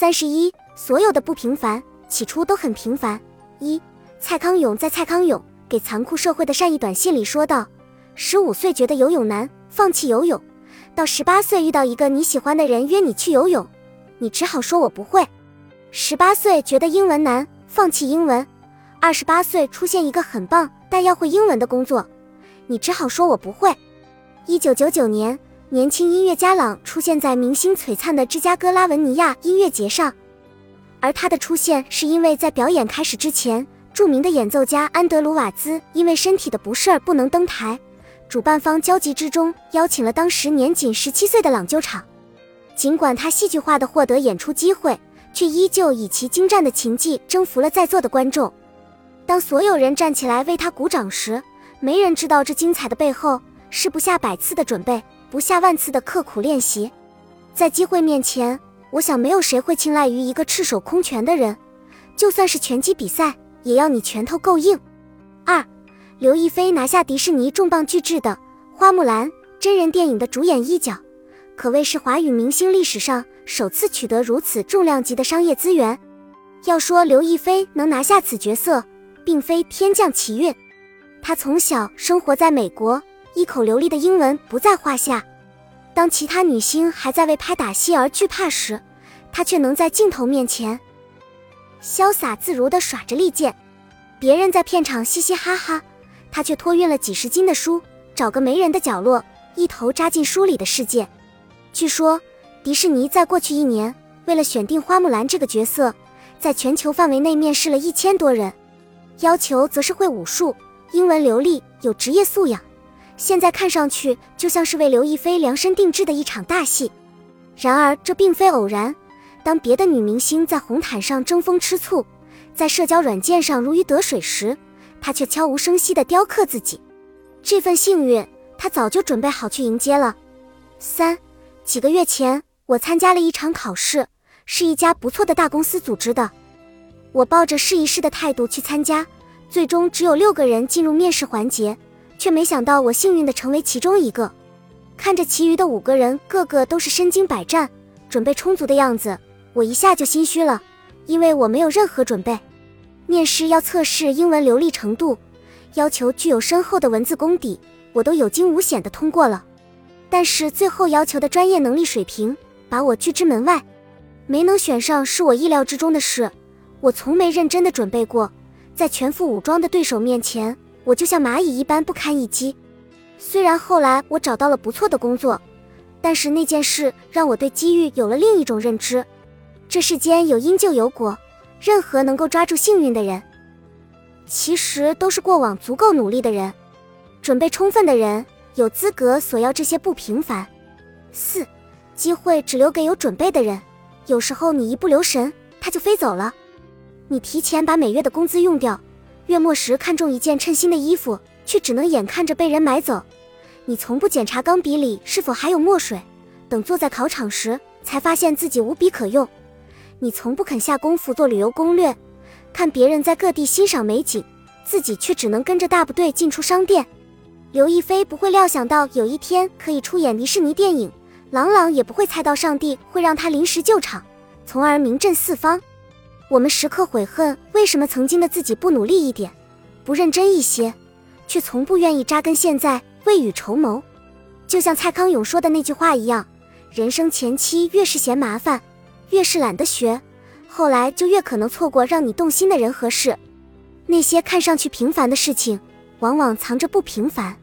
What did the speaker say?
三十一，所有的不平凡起初都很平凡。一，蔡康永在蔡康永给残酷社会的善意短信里说道：十五岁觉得游泳难，放弃游泳；到十八岁遇到一个你喜欢的人约你去游泳，你只好说我不会；十八岁觉得英文难，放弃英文；二十八岁出现一个很棒但要会英文的工作，你只好说我不会。一九九九年。年轻音乐家朗出现在明星璀璨的芝加哥拉文尼亚音乐节上，而他的出现是因为在表演开始之前，著名的演奏家安德鲁瓦兹因为身体的不适而不能登台。主办方焦急之中邀请了当时年仅十七岁的朗救场。尽管他戏剧化的获得演出机会，却依旧以其精湛的琴技征服了在座的观众。当所有人站起来为他鼓掌时，没人知道这精彩的背后是不下百次的准备。不下万次的刻苦练习，在机会面前，我想没有谁会青睐于一个赤手空拳的人。就算是拳击比赛，也要你拳头够硬。二，刘亦菲拿下迪士尼重磅巨制的《花木兰》真人电影的主演一角，可谓是华语明星历史上首次取得如此重量级的商业资源。要说刘亦菲能拿下此角色，并非天降奇运，她从小生活在美国。一口流利的英文不在话下。当其他女星还在为拍打戏而惧怕时，她却能在镜头面前潇洒自如地耍着利剑。别人在片场嘻嘻哈哈，她却托运了几十斤的书，找个没人的角落，一头扎进书里的世界。据说，迪士尼在过去一年为了选定花木兰这个角色，在全球范围内面试了一千多人，要求则是会武术、英文流利、有职业素养。现在看上去就像是为刘亦菲量身定制的一场大戏，然而这并非偶然。当别的女明星在红毯上争风吃醋，在社交软件上如鱼得水时，她却悄无声息地雕刻自己。这份幸运，她早就准备好去迎接了。三几个月前，我参加了一场考试，是一家不错的大公司组织的。我抱着试一试的态度去参加，最终只有六个人进入面试环节。却没想到我幸运的成为其中一个。看着其余的五个人个个都是身经百战、准备充足的样子，我一下就心虚了，因为我没有任何准备。面试要测试英文流利程度，要求具有深厚的文字功底，我都有惊无险的通过了。但是最后要求的专业能力水平把我拒之门外，没能选上是我意料之中的事。我从没认真的准备过，在全副武装的对手面前。我就像蚂蚁一般不堪一击。虽然后来我找到了不错的工作，但是那件事让我对机遇有了另一种认知。这世间有因就有果，任何能够抓住幸运的人，其实都是过往足够努力的人，准备充分的人，有资格索要这些不平凡。四，机会只留给有准备的人。有时候你一不留神，它就飞走了。你提前把每月的工资用掉。月末时看中一件称心的衣服，却只能眼看着被人买走。你从不检查钢笔里是否还有墨水，等坐在考场时才发现自己无笔可用。你从不肯下功夫做旅游攻略，看别人在各地欣赏美景，自己却只能跟着大部队进出商店。刘亦菲不会料想到有一天可以出演迪士尼电影，朗朗也不会猜到上帝会让他临时救场，从而名震四方。我们时刻悔恨，为什么曾经的自己不努力一点，不认真一些，却从不愿意扎根现在，未雨绸缪。就像蔡康永说的那句话一样，人生前期越是嫌麻烦，越是懒得学，后来就越可能错过让你动心的人和事。那些看上去平凡的事情，往往藏着不平凡。